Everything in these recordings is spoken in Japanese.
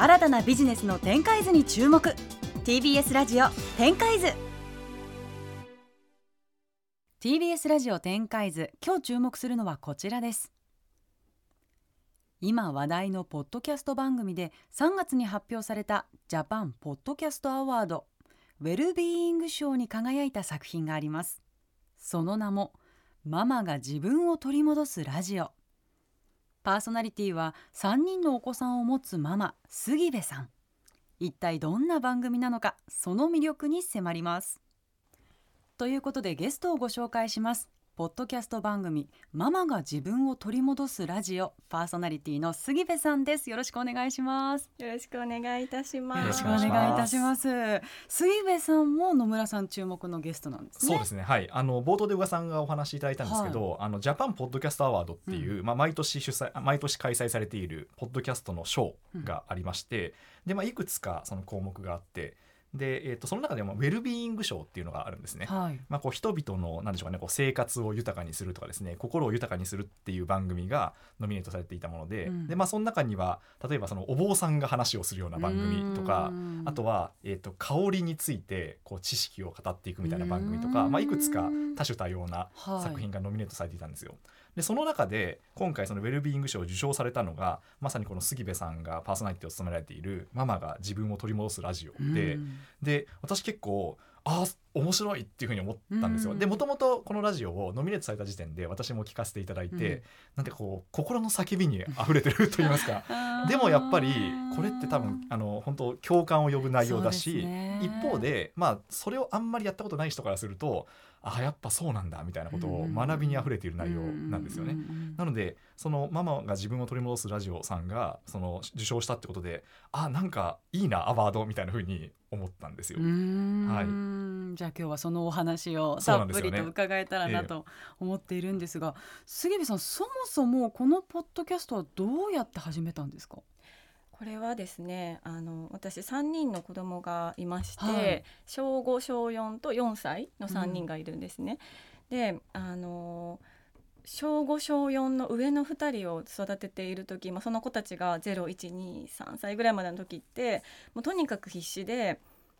新たなビジネスの展開図に注目。TBS ラジオ展開図。TBS ラジオ展開図今日注目するのはこちらです。今話題のポッドキャスト番組で3月に発表されたジャパンポッドキャストアワードウェルビーイング賞に輝いた作品があります。その名もママが自分を取り戻すラジオ。パーソナリティは3人のお子さんを持つママ杉部さん。一体どんな番組なのかその魅力に迫ります。ということでゲストをご紹介します。ポッドキャスト番組ママが自分を取り戻すラジオパーソナリティの杉部さんです。よろしくお願いします。よろしくお願いいたします。よろしくお願いいたします。杉部さんも野村さん注目のゲストなんですね。そうですね。はい。あの冒頭で宇賀さんがお話しいただいたんですけど、はい、あのジャパンポッドキャストアワードっていう、うん、まあ毎年主催毎年開催されているポッドキャストの賞がありまして、うん、でまあいくつかその項目があってで、えーと、その中でもウェルビーイング賞っていうのがあるんですね。はい、まあ、こう人々の何でしょうかねこう生活を豊かにするとかですね心を豊かにするっていう番組がノミネートされていたものでうん、でまあ、その中には例えばそのお坊さんが話をするような番組とかあとは、えーと、香りについてこう知識を語っていくみたいな番組とか、まあ、いくつか多種多様な作品がノミネートされていたんですよ。はいでその中で今回そのウェルビーイング賞を受賞されたのがまさにこの杉部さんがパーソナリティを務められている「ママが自分を取り戻すラジオで」でで私結構あ面白いっていうふうに思ったんですよ。でもともとこのラジオをノミネートされた時点で私も聞かせていただいて、うん、なんてこう心の叫びに溢れてると言いますか。でもやっぱりこれって多分あの本当共感を呼ぶ内容だし、ね、一方でまあそれをあんまりやったことない人からするとあやっぱそうなんだみたいなことを学びにあふれている内容なんですよね。なのでそのママが自分を取り戻すラジオさんがその受賞したってことであなんかいいなアワードみたいなふうに思ったんですよ。はい、じゃあ今日はそのお話をたっぷりと伺えたらなと思っているんですが、ねええ、杉部さんそもそもこのポッドキャストはどうやって始めたんですか？これはですねあの私3人の子供がいまして、はい、小5小4と4歳の3人がいるんですね。うん、であの小5小4の上の2人を育てている時、まあ、その子たちが0123歳ぐらいまでの時ってもうとにかく必死で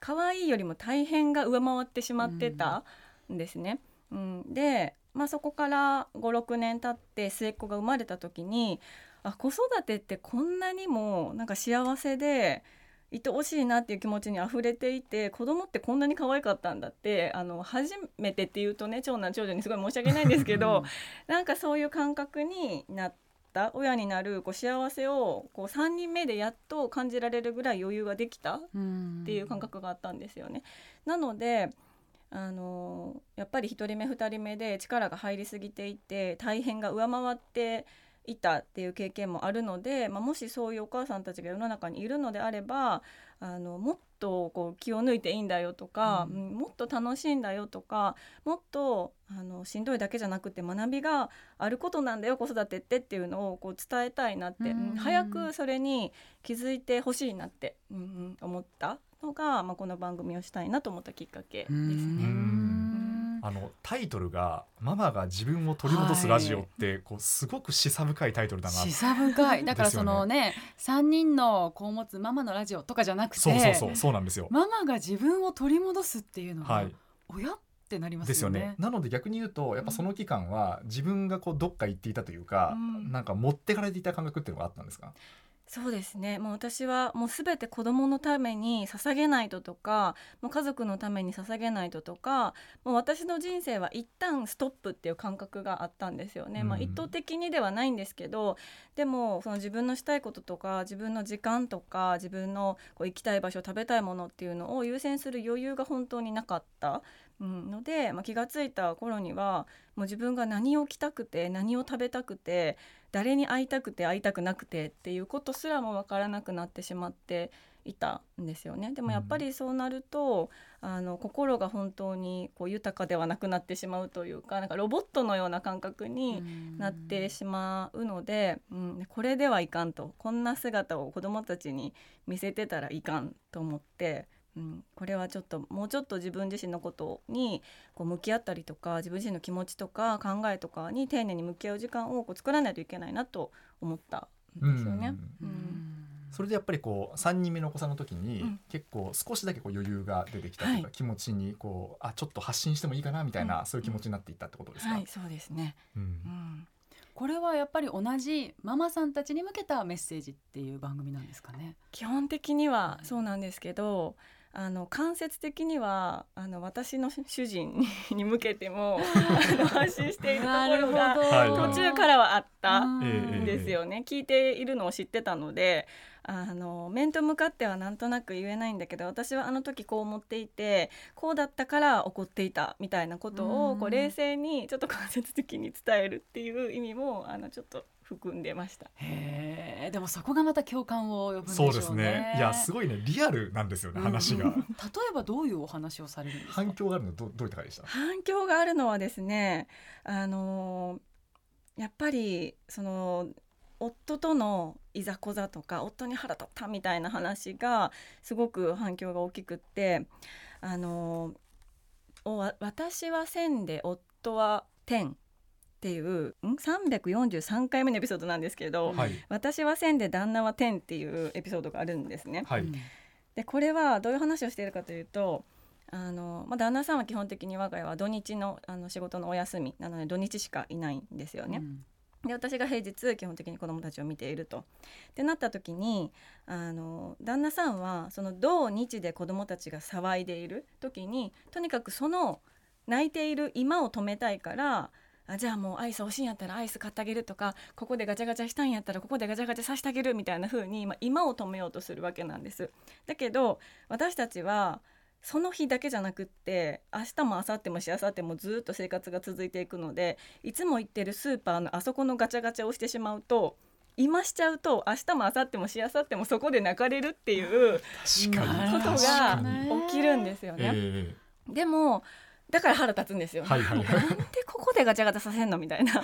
可愛いよりも大変が上回ってしまってたん。ですね。うん、うん、で、まあ、そこから56年経って末っ子が生まれた時にあ子育てってこんなにもなんか幸せで愛おしいなっていう気持ちに溢れていて子供ってこんなに可愛かったんだってあの初めてっていうとね長男長女にすごい申し訳ないんですけどなんかそういう感覚になった親になるこう幸せをこう3人目でやっと感じられるぐらい余裕ができたっていう感覚があったんですよね。なのであのやっぱり1人目2人目で力が入りすぎていて大変が上回っていたっていう経験もあるので、まあ、もしそういうお母さんたちが世の中にいるのであればあのもっとこう気を抜いていいんだよとか、うん、もっと楽しいんだよとかもっとあのしんどいだけじゃなくて学びがあることなんだよ子育てってっていうのをこう伝えたいなって、うん、早くそれに気づいてほしいなって、うん、思ったのが、まあ、この番組をしたいなと思ったきっかけですね。あのタイトルが「ママが自分を取り戻すラジオ」ってこうすごく示唆深いタイトルだな。示唆深い。だからそのねね3人の子を持つママのラジオとかじゃなくてそうそうそうそうなんですよ。ママが自分を取り戻すっていうのは、はい、親ってなります、ね、ですよね。なので逆に言うとやっぱその期間は自分がこうどっか行っていたというか、うん、なんか持ってかれていた感覚っていうのがあったんですか？そうですね。もう私はもう全て子供のために捧げないととかもう家族のために捧げないととかもう私の人生は一旦ストップっていう感覚があったんですよね、うん、まあ、意図的にではないんですけどでもその自分のしたいこととか自分の時間とか自分のこう行きたい場所食べたいものっていうのを優先する余裕が本当になかったうん、ので、まあ、気が付いた頃にはもう自分が何を着たくて何を食べたくて誰に会いたくて会いたくなくてっていうことすらも分からなくなってしまっていたんですよね。でもやっぱりそうなると、うん、あの心が本当にこう豊かではなくなってしまうというかなんかロボットのような感覚になってしまうので、うん、これではいかんと。こんな姿を子どもたちに見せてたらいかんと思って。うん、これはちょっともうちょっと自分自身のことにこう向き合ったりとか自分自身の気持ちとか考えとかに丁寧に向き合う時間をこう作らないといけないなと思ったんですよね。うん、うん。それでやっぱりこう3人目のお子さんの時に、うん。結構少しだけこう余裕が出てきたというか、はい。気持ちにこうあちょっと発信してもいいかなみたいな、うん。そういう気持ちになっていったってことですか、はいそうですね、うん。うん、これはやっぱり同じママさんたちに向けたメッセージっていう番組なんですかね？基本的にはそうなんですけどあの間接的にはあの私の主人に 向けても あの発信しているところがはい。途中からはあったんですよね、聞いているのを知ってたのであの面と向かってはなんとなく言えないんだけど私はあの時こう思っていてこうだったから怒っていたみたいなことをこううん冷静にちょっと間接的に伝えるっていう意味もあのちょっと含んでました。へえでもそこがまた共感を呼ぶんでしょそう。ですね。いやすごいね。リアルなんですよね話が、うん例えばどういうお話をされるんですか？反響があるのどどういったかでした？反響があるのはですねあのやっぱりその夫とのいざこざとか夫に腹立ったみたいな話がすごく反響が大きくってあの私は1000で夫は10っていうん？343回目のエピソードなんですけど、はい私は1000で旦那は10っていうエピソードがあるんですね。はい、うんでこれはどういう話をしているかというとあの、まあ、旦那さんは基本的に我が家は土日のあの仕事のお休みなので土日しかいないんですよね。うんで私が平日基本的に子どもたちを見ていると。ってなった時にあの旦那さんはその土日で子どもたちが騒いでいる時にとにかくその泣いている今を止めたいからあじゃあもうアイス欲しいんやったらアイス買ってあげるとかここでガチャガチャしたんやったらここでガチャガチャさせてあげるみたいな風に今今を止めようとするわけなんです。だけど私たちはその日だけじゃなくって明日も明後日もし明後日もずっと生活が続いていくのでいつも行ってるスーパーのあそこのガチャガチャをしてしまうと今しちゃうと明日も明後日もし明後日もそこで泣かれるっていうことが起きるんですよね。え。でもだから腹立つんですよ、はいはい。は いなんでここでガチャガチャさせんのみたいな。こ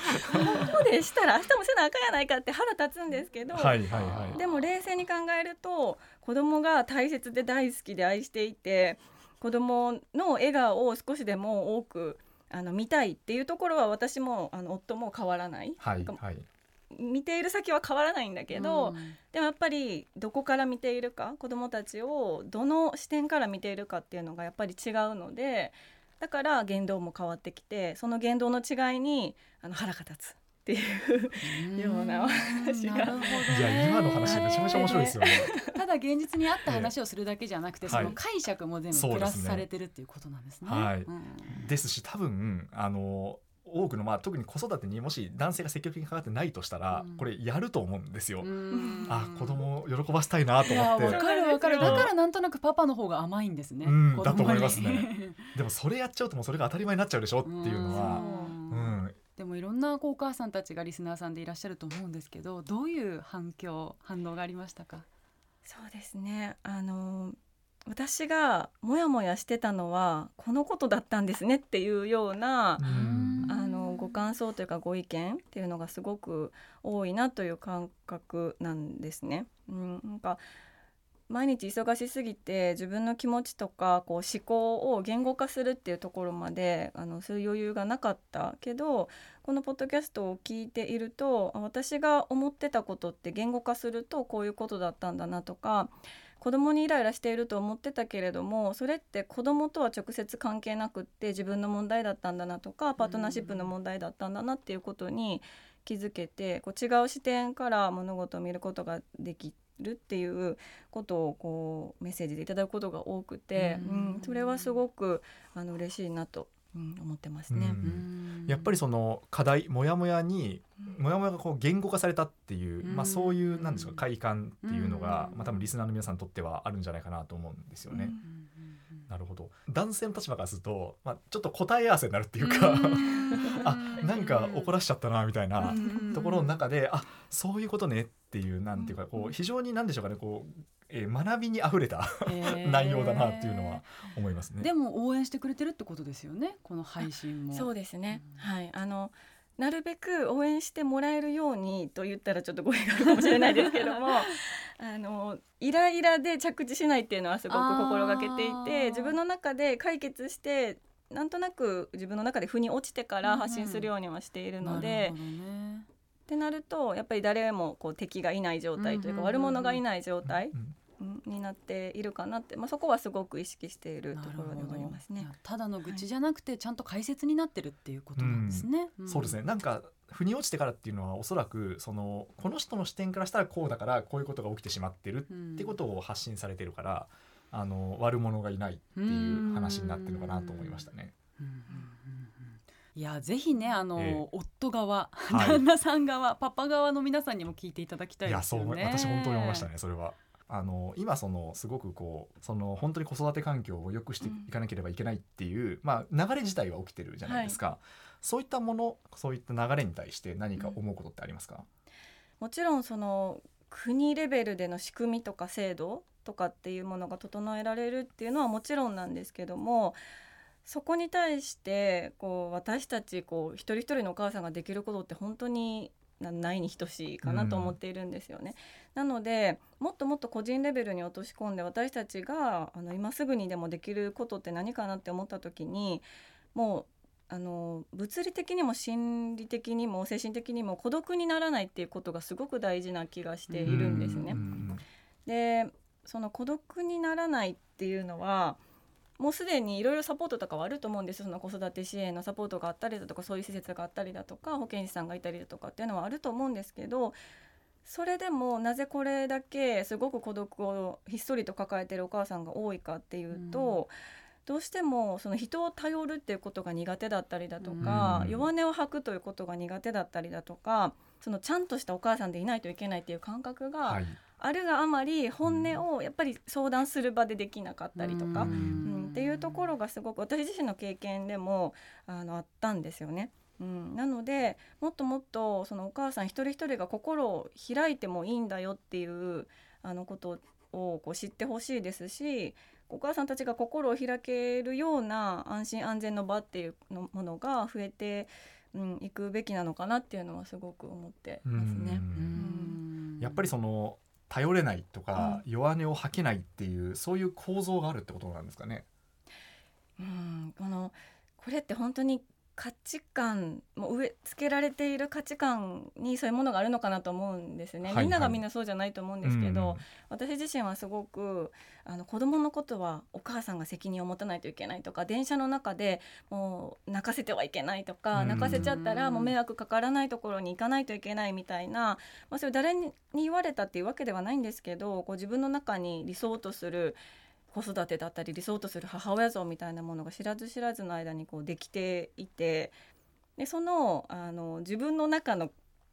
こでしたら明日もせなあかんやないかって腹立つんですけど、えはいはいはい。でも冷静に考えると子供が大切で大好きで愛していて子供の笑顔を少しでも多くあの見たいっていうところは私もあの夫も変わらない、はいはい。見ている先は変わらないんだけど、うん。でもやっぱりどこから見ているか子どもたちをどの視点から見ているかっていうのがやっぱり違うのでだから言動も変わってきてその言動の違いにあの腹が立つっていうようなお話が。なるほどね。いや今の話めちゃめちゃ面白いですよね。ただ現実にあった話をするだけじゃなくて、ええその解釈も全部プラスされてるっていうことなんですね。はい。うん。ですし多分あの多くのまあ特に子育てにもし男性が積極的に関わってないとしたら、うん。これやると思うんですよ。うん。あ子供を喜ばせたいなと思って。わかるわかる。だからなんとなくパパの方が甘いんですね、だと思いますね。でもそれやっちゃうともうそれが当たり前になっちゃうでしょっていうのは、うん。うん。でもいろんなこうお母さんたちがリスナーさんでいらっしゃると思うんですけどどういう反響反応がありましたか？そうですね。あの私がモヤモヤしてたのはこのことだったんですねっていうようなうんあのご感想というかご意見っていうのがすごく多いなという感覚なんですね。うん、なんか毎日忙しすぎて自分の気持ちとかこう思考を言語化するっていうところまであのそういう余裕がなかったけどこのポッドキャストを聞いているとあ私が思ってたことって言語化するとこういうことだったんだなとか子供にイライラしていると思ってたけれどもそれって子供とは直接関係なくって自分の問題だったんだなとかパートナーシップの問題だったんだなっていうことに気づけてこう違う視点から物事を見ることができるっていうことをこうメッセージでいただくことが多くて、ううん。んそれはすごくあの嬉しいなと、うん、思ってますね。うんやっぱりその課題モヤモヤにモヤモヤがこう言語化されたっていう、まあ、そういうなんですか快感っていうのが、うん。まあ、多分リスナーの皆さんにとってはあるんじゃないかなと思うんですよね。うんなるほど。男性の立場からすると、まあ、ちょっと答え合わせになるっていうか、あなんか怒らしちゃったなみたいなうんところの中で、あそういうことねっていうなんていうかこう非常に何でしょうかねこう、えー学びにあふれた 内容だなっていうのは思いますね。でも応援してくれてるってことですよねこの配信も。そうですね、うん。はい。あのなるべく応援してもらえるようにと言ったらちょっと語弊があるかもしれないですけども あのイライラで着地しないっていうのはすごく心がけていて自分の中で解決してなんとなく自分の中で腑に落ちてから発信するようにはしているのでってなるとやっぱり誰もこう敵がいない状態というか、悪者がいない状態、になっているかなって、まあ、そこはすごく意識しているところでもありますね。ただの愚痴じゃなくて、ちゃんと解説になってるっていうことなんですね。そうですねなんか腑に落ちてからっていうのはおそらくそのこの人の視点からしたらこうだからこういうことが起きてしまってるってことを発信されてるから、あの悪者がいないっていう話になってるのかなと思いましたね。いやぜひねあの、えー、夫側、旦那さん側、パパ側の皆さんにも聞いていただきたいですよね。いやそう私本当に思いましたねそれは。あの今そのすごくこうその本当に子育て環境を良くしていかなければいけないっていう、うん、まあ、流れ自体は起きてるじゃないですか、はい、そういったものそういった流れに対して何か思うことってありますか、うん、もちろんその国レベルでの仕組みとか制度とかっていうものが整えられるっていうのはもちろんなんですけどもそこに対してこう私たちこう一人一人のお母さんができることって本当にないに等しいかなと思っているんですよね。うん、なのでもっともっと個人レベルに落とし込んで私たちがあの今すぐにでもできることって何かなって思った時にもうあの物理的にも心理的にも精神的にも孤独にならないっていうことがすごく大事な気がしているんですね。でその孤独にならないっていうのはもうすでにいろいろサポートとかはあると思うんです。その子育て支援のサポートがあったりだとかそういう施設があったりだとか保健師さんがいたりだとかっていうのはあると思うんですけどそれでもなぜこれだけすごく孤独をひっそりと抱えてるお母さんが多いかっていうと、うん、どうしてもその人を頼るっていうことが苦手だったりだとか、うん、弱音を吐くということが苦手だったりだとかそのちゃんとしたお母さんでいないといけないっていう感覚があるがあまり本音をやっぱり相談する場でできなかったりとか、うん、っていうところがすごく私自身の経験でもあのあったんですよね。うん、なのでもっともっとそのお母さん一人一人が心を開いてもいいんだよっていうあのことをこう知ってほしいですしお母さんたちが心を開けるような安心安全の場っていうのものが増えてうん、行くべきなのかなっていうのはすごく思ってますね。やっぱりその頼れないとか、弱音を吐けないっていうそういう構造があるってことなんですかね。うんこのこれって本当に価値観も植え付けられている価値観にそういうものがあるのかなと思うんですね、はいはい、みんながみんなそうじゃないと思うんですけど、うん、私自身はすごくあの子供のことはお母さんが責任を持たないといけないとか電車の中でもう泣かせてはいけないとか、うん、泣かせちゃったらもう迷惑かからないところに行かないといけないみたいな、まあ、それ誰に言われたっていうわけではないんですけどこう自分の中に理想とする子育てだったり理想とする母親像みたいなものが知らず知らずの間にこうできていてでそのあの自分の中の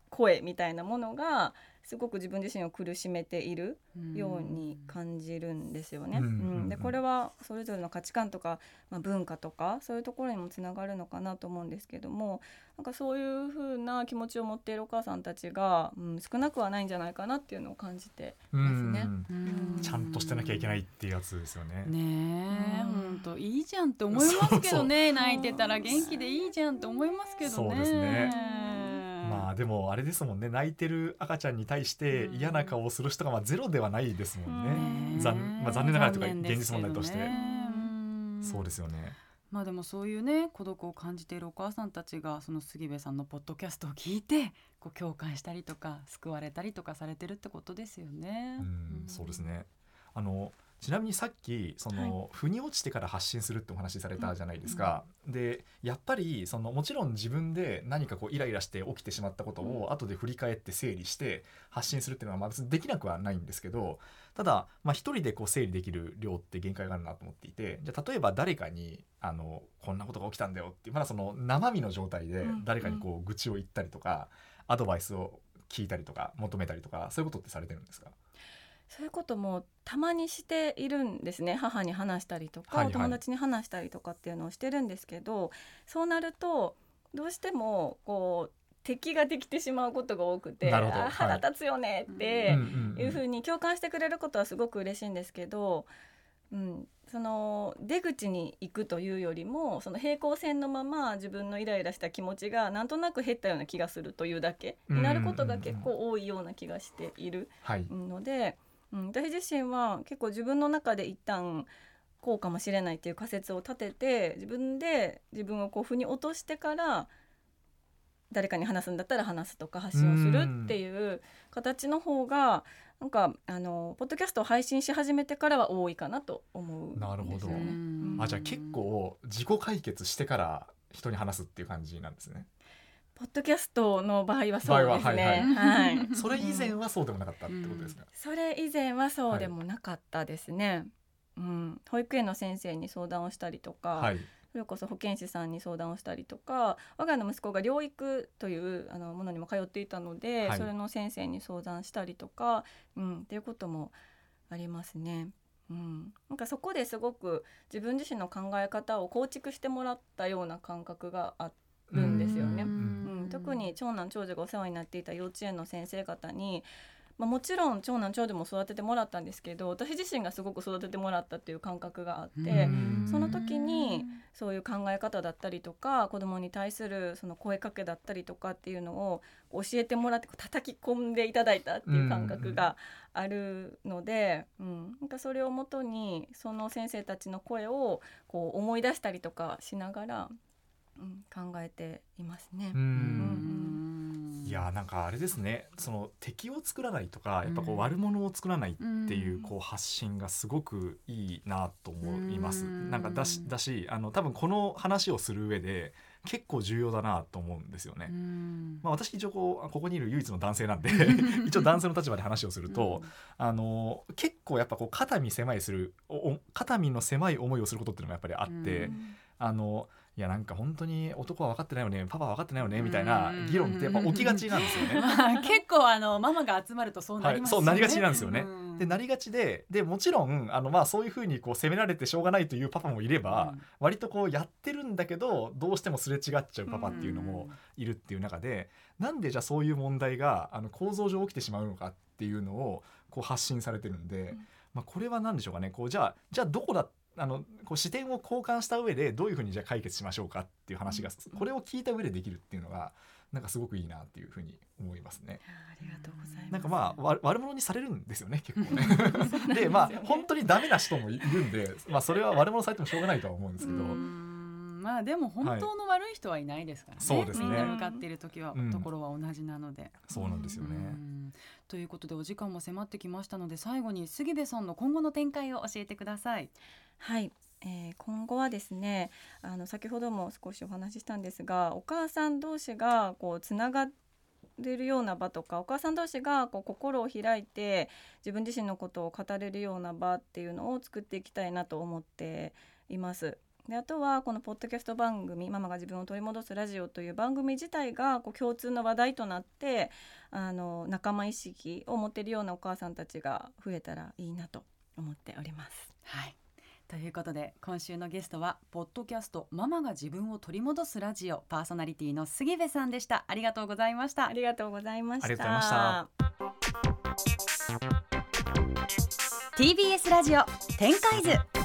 声みたいなものがすごく自分自身を苦しめているように感じるんですよね。うん、でこれはそれぞれの価値観とか、まあ、文化とかそういうところにもつながるのかなと思うんですけどもなんかそういうふうな気持ちを持っているお母さんたちが、うん、少なくはないんじゃないかなっていうのを感じてますね。ちゃんとしてなきゃいけないっていうやつですよね。ねえ、本当いいじゃんって思いますけどね。泣いてたら元気でいいじゃんって思いますけどね。そうですねまあでもあれですもんね泣いてる赤ちゃんに対して嫌な顔をする人がまあゼロではないですもんね。残まあ、残念ながらというか現実問題として。そうですよね。まあでもそういうね孤独を感じているお母さんたちがその杉部さんのポッドキャストを聞いてこう共感したりとか救われたりとかされてるってことですよね。うん、そうですね。あのちなみにさっきその、はい、腑に落ちてから発信するってお話しされたじゃないですか。うん、でやっぱりそのもちろん自分で何かこうイライラして起きてしまったことを後で振り返って整理して発信するっていうのはまずできなくはないんですけどただまあ一人でこう整理できる量って限界があるなと思っていてじゃあ例えば誰かにあのこんなことが起きたんだよってまだその生身の状態で誰かにこう愚痴を言ったりとか、アドバイスを聞いたりとか求めたりとかそういうことってされてるんですか？そういうこともたまにしているんですね。母に話したりとか、はいはい、お友達に話したりとかっていうのをしてるんですけどそうなるとどうしてもこう敵ができてしまうことが多くて「あ腹立つよね」っていうふうに共感してくれることはすごく嬉しいんですけど、うん、その出口に行くというよりもその平行線のまま自分のイライラした気持ちがなんとなく減ったような気がするというだけになることが結構多いような気がしているので。うん、私自身は結構自分の中で一旦こうかもしれないっていう仮説を立てて自分で自分をこう腑に落としてから誰かに話すんだったら話すとか発信をするっていう形の方がなんかあのポッドキャストを配信し始めてからは多いかなと思うんですよね。なるほどうんあじゃあ結構自己解決してから人に話すっていう感じなんですね。ポッドキャストの場合はそうですははいはいね。はい。それ以前はそうでもなかったってことですか。それ以前はそうでもなかったですね。うん、保育園の先生に相談をしたりとか、はい。それこそ保健師さんに相談をしたりとか我が家の息子が療育というあのものにも通っていたので、はいそれの先生に相談したりとか、うん、っていうこともありますね。うん、なんかそこですごく自分自身の考え方を構築してもらったような感覚があるんですよね。ううん、特に長男長女がお世話になっていた幼稚園の先生方に、まあ、もちろん長男長女も育ててもらったんですけど私自身がすごく育ててもらったっていう感覚があって、うん。その時にそういう考え方だったりとか子供に対するその声かけだったりとかっていうのを教えてもらって叩き込んでいただいたっていう感覚があるので、うん。なんかそれをもとにその先生たちの声をこう思い出したりとかしながら、うん、考えていますね。う。うんいやーなんかあれですねその敵を作らないとかやっぱこう悪者を作らないっていううんこう発信がすごくいいなと思います。うんなんかだしだしあの多分この話をする上で結構重要だなと思うんですよね。うんまあ、私一応こうここにいる唯一の男性なんで 一応男性の立場で話をすると、あの結構やっぱこう肩身狭いするおお肩身の狭い思いをすることっていうのがやっぱりあって、うんあのいやなんか本当に男は分かってないよね。パパは分かってないよね。みたいな議論ってやっぱ起きがちなんですよね。まあ結構あのママが集まるとそうなはい、りますそうなりがちなんですよね。うん。でなりがちででもちろんあの、まあ、そういうふうにこう責められてしょうがないというパパもいれば、割とこうやってるんだけどどうしてもすれ違っちゃうパパっていうのもいるっていう中で、なんでじゃあそういう問題があの構造上起きてしまうのかっていうのをこう発信されてるんで、うん。まあ、これは何でしょうかね。こうじゃあじゃあどこだあのこう視点を交換した上でどういうふうにじゃあ解決しましょうかっていう話がこれを聞いた上でできるっていうのがなんかすごくいいなっていうふうに思いますね。ありがとうございます。なんかまあわ悪者にされるんですよね結構ね。あでまあ本当にダメな人もいるんで、まあ、それは悪者されてもしょうがないとは思うんですけど。うんまあでも本当の悪い人はいないですからね、そうですねみんな向かっている時は、うんところは同じなので。そうなんですよね。うんということでお時間も迫ってきましたので最後に杉部さんの今後の展開を教えてください。はい、えー今後はですねあの先ほども少しお話ししたんですがお母さん同士がこうつながれるような場とかお母さん同士がこう心を開いて自分自身のことを語れるような場っていうのを作っていきたいなと思っています。であとはこのポッドキャスト番組「ママが自分を取り戻すラジオ」という番組自体がこう共通の話題となってあの仲間意識を持てるようなお母さんたちが増えたらいいなと思っております。はい。ということで今週のゲストはポッドキャストママが自分を取り戻すラジオパーソナリティの杉部さんでした。ありがとうございました。ありがとうございました。ありがとうございました。TBS ラジオ展開図